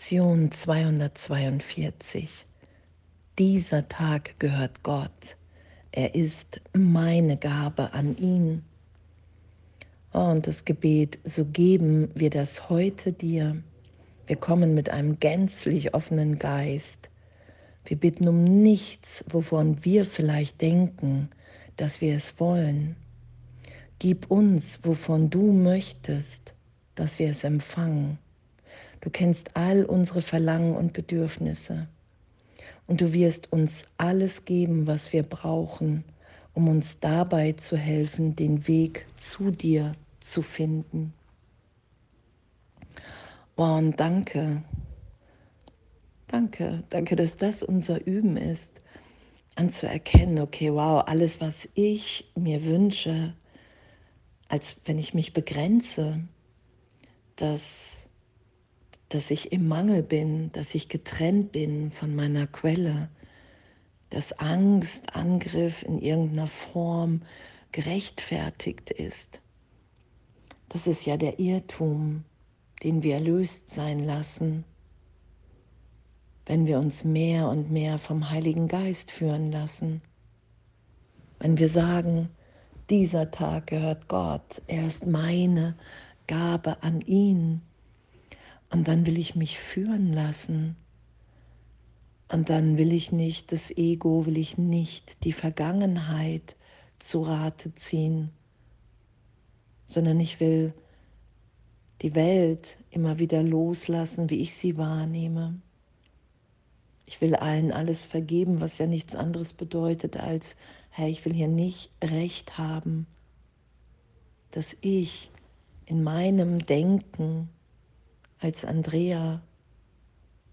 Lektion 242. Dieser Tag gehört Gott. Er ist meine Gabe an ihn. und das Gebet, so geben wir das heute dir. Wir kommen mit einem gänzlich offenen Geist. Wir bitten um nichts, wovon wir vielleicht denken, dass wir es wollen. Gib uns, wovon du möchtest, dass wir es empfangen. Du kennst all unsere Verlangen und Bedürfnisse. Und du wirst uns alles geben, was wir brauchen, um uns dabei zu helfen, den Weg zu dir zu finden. Oh, und danke, danke, danke, dass das unser Üben ist, anzuerkennen, okay, wow, alles, was ich mir wünsche, als wenn ich mich begrenze, dass dass ich im Mangel bin, dass ich getrennt bin von meiner Quelle, dass Angst, Angriff in irgendeiner Form gerechtfertigt ist. Das ist ja der Irrtum, den wir erlöst sein lassen, wenn wir uns mehr und mehr vom Heiligen Geist führen lassen. Wenn wir sagen, dieser Tag gehört Gott, er ist meine Gabe an ihn und dann will ich mich führen lassen. Und dann will ich nicht das Ego, will ich nicht die Vergangenheit zu Rate ziehen, sondern ich will die Welt immer wieder loslassen, wie ich sie wahrnehme. Ich will allen alles vergeben, was ja nichts anderes bedeutet als, hey, ich will hier nicht recht haben, dass ich in meinem Denken als Andrea,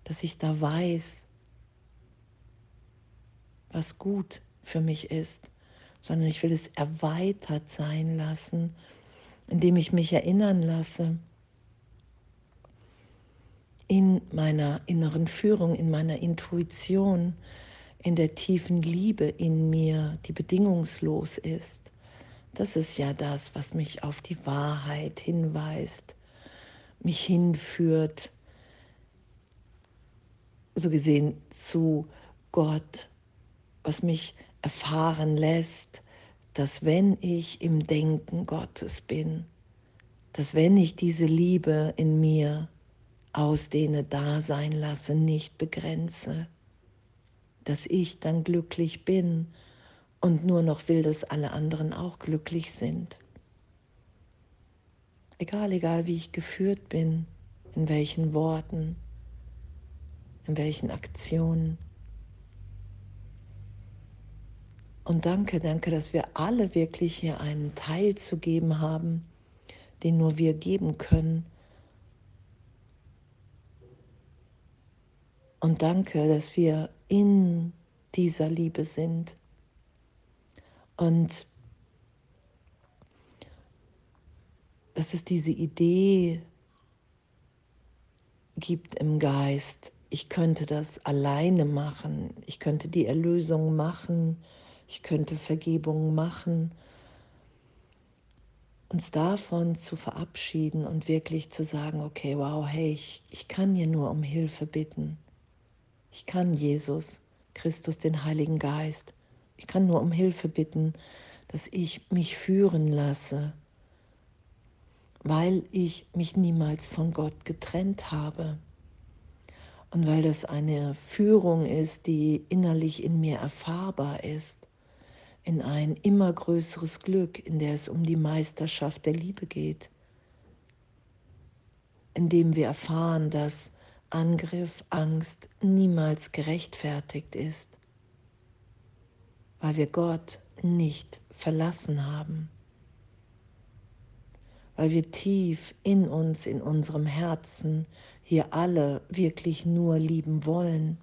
dass ich da weiß, was gut für mich ist, sondern ich will es erweitert sein lassen, indem ich mich erinnern lasse in meiner inneren Führung, in meiner Intuition, in der tiefen Liebe in mir, die bedingungslos ist. Das ist ja das, was mich auf die Wahrheit hinweist, mich hinführt, so gesehen zu Gott, was mich erfahren lässt, dass wenn ich im Denken Gottes bin, dass wenn ich diese Liebe in mir ausdehne, da sein lasse, nicht begrenze, dass ich dann glücklich bin und nur noch will, dass alle anderen auch glücklich sind. Egal, egal wie ich geführt bin, in welchen Worten, in welchen Aktionen. Und danke, danke, dass wir alle wirklich hier einen Teil zu geben haben, den nur wir geben können. Und danke, dass wir in dieser Liebe sind. Und dass es diese Idee gibt im Geist, ich könnte das alleine machen, ich könnte die Erlösung machen, ich könnte Vergebung machen, uns davon zu verabschieden und wirklich zu sagen, okay, wow, hey, ich, ich kann hier nur um Hilfe bitten. Ich kann Jesus, Christus, den Heiligen Geist, ich kann nur um Hilfe bitten, dass ich mich führen lasse weil ich mich niemals von Gott getrennt habe und weil das eine Führung ist, die innerlich in mir erfahrbar ist, in ein immer größeres Glück, in der es um die Meisterschaft der Liebe geht, in dem wir erfahren, dass Angriff, Angst niemals gerechtfertigt ist, weil wir Gott nicht verlassen haben weil wir tief in uns, in unserem Herzen hier alle wirklich nur lieben wollen.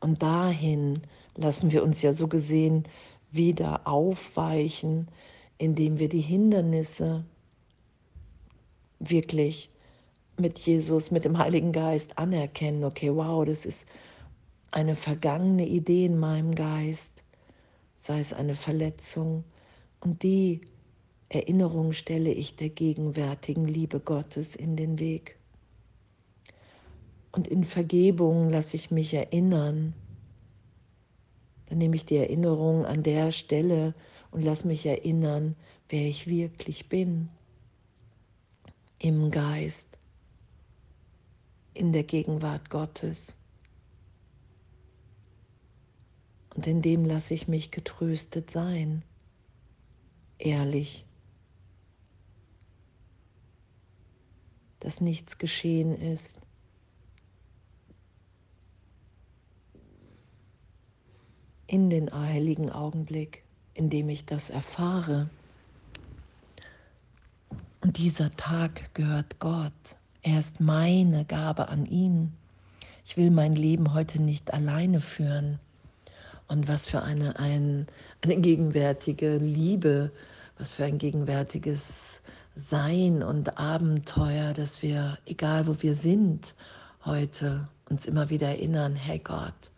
Und dahin lassen wir uns ja so gesehen wieder aufweichen, indem wir die Hindernisse wirklich mit Jesus, mit dem Heiligen Geist anerkennen. Okay, wow, das ist eine vergangene Idee in meinem Geist, sei es eine Verletzung, und die Erinnerung stelle ich der gegenwärtigen Liebe Gottes in den Weg. Und in Vergebung lasse ich mich erinnern. Dann nehme ich die Erinnerung an der Stelle und lasse mich erinnern, wer ich wirklich bin. Im Geist, in der Gegenwart Gottes. Und in dem lasse ich mich getröstet sein, ehrlich, dass nichts geschehen ist. In den heiligen Augenblick, in dem ich das erfahre. Und dieser Tag gehört Gott. Er ist meine Gabe an ihn. Ich will mein Leben heute nicht alleine führen. Und was für eine, ein, eine gegenwärtige Liebe, was für ein gegenwärtiges Sein und Abenteuer, dass wir, egal wo wir sind, heute uns immer wieder erinnern, hey Gott,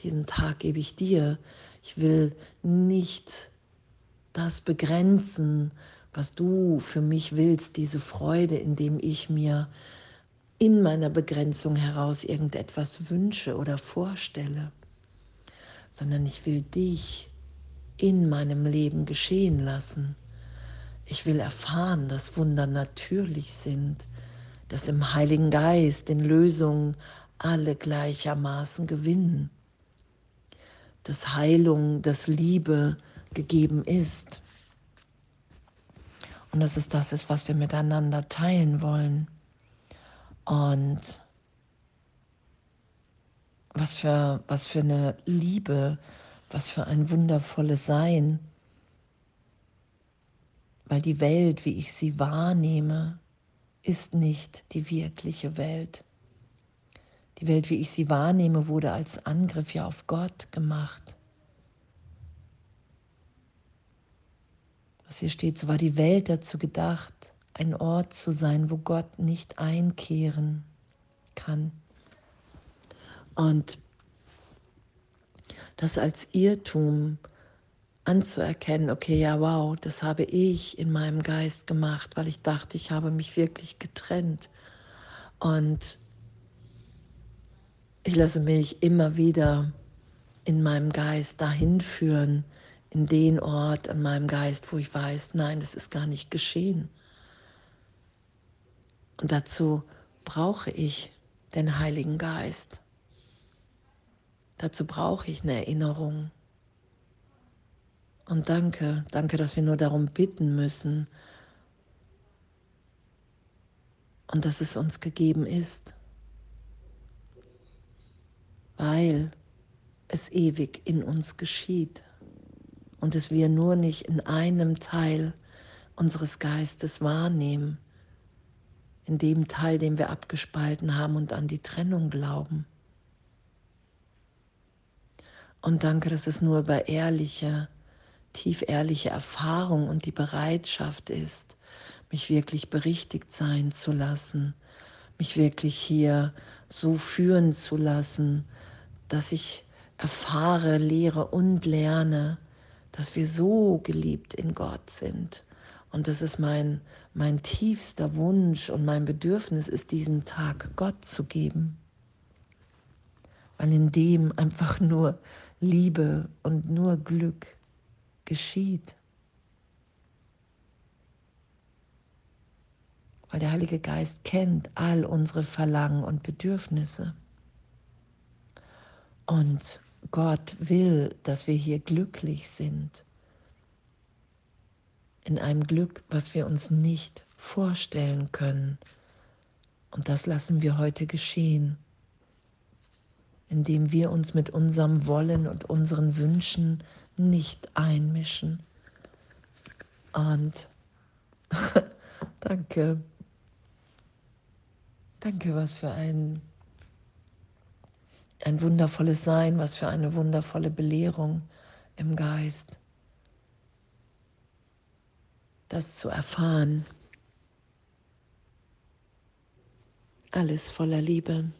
diesen Tag gebe ich dir. Ich will nicht das begrenzen, was du für mich willst, diese Freude, indem ich mir in meiner Begrenzung heraus irgendetwas wünsche oder vorstelle sondern ich will dich in meinem Leben geschehen lassen. Ich will erfahren, dass Wunder natürlich sind, dass im Heiligen Geist in Lösungen alle gleichermaßen gewinnen, dass Heilung, dass Liebe gegeben ist. Und dass es das ist, was wir miteinander teilen wollen. Und was für, was für eine Liebe, was für ein wundervolles Sein. Weil die Welt, wie ich sie wahrnehme, ist nicht die wirkliche Welt. Die Welt, wie ich sie wahrnehme, wurde als Angriff ja auf Gott gemacht. Was hier steht, so war die Welt dazu gedacht, ein Ort zu sein, wo Gott nicht einkehren kann. Und das als Irrtum anzuerkennen, okay, ja, wow, das habe ich in meinem Geist gemacht, weil ich dachte, ich habe mich wirklich getrennt. Und ich lasse mich immer wieder in meinem Geist dahin führen, in den Ort an meinem Geist, wo ich weiß, nein, das ist gar nicht geschehen. Und dazu brauche ich den Heiligen Geist. Dazu brauche ich eine Erinnerung. Und danke, danke, dass wir nur darum bitten müssen. Und dass es uns gegeben ist, weil es ewig in uns geschieht. Und es wir nur nicht in einem Teil unseres Geistes wahrnehmen, in dem Teil, den wir abgespalten haben und an die Trennung glauben. Und danke, dass es nur über ehrliche, tief ehrliche Erfahrung und die Bereitschaft ist, mich wirklich berichtigt sein zu lassen, mich wirklich hier so führen zu lassen, dass ich erfahre, lehre und lerne, dass wir so geliebt in Gott sind. Und das ist mein, mein tiefster Wunsch und mein Bedürfnis ist, diesen Tag Gott zu geben. Weil in dem einfach nur Liebe und nur Glück geschieht. Weil der Heilige Geist kennt all unsere Verlangen und Bedürfnisse. Und Gott will, dass wir hier glücklich sind. In einem Glück, was wir uns nicht vorstellen können. Und das lassen wir heute geschehen indem wir uns mit unserem Wollen und unseren Wünschen nicht einmischen. Und danke. Danke, was für ein, ein wundervolles Sein, was für eine wundervolle Belehrung im Geist. Das zu erfahren. Alles voller Liebe.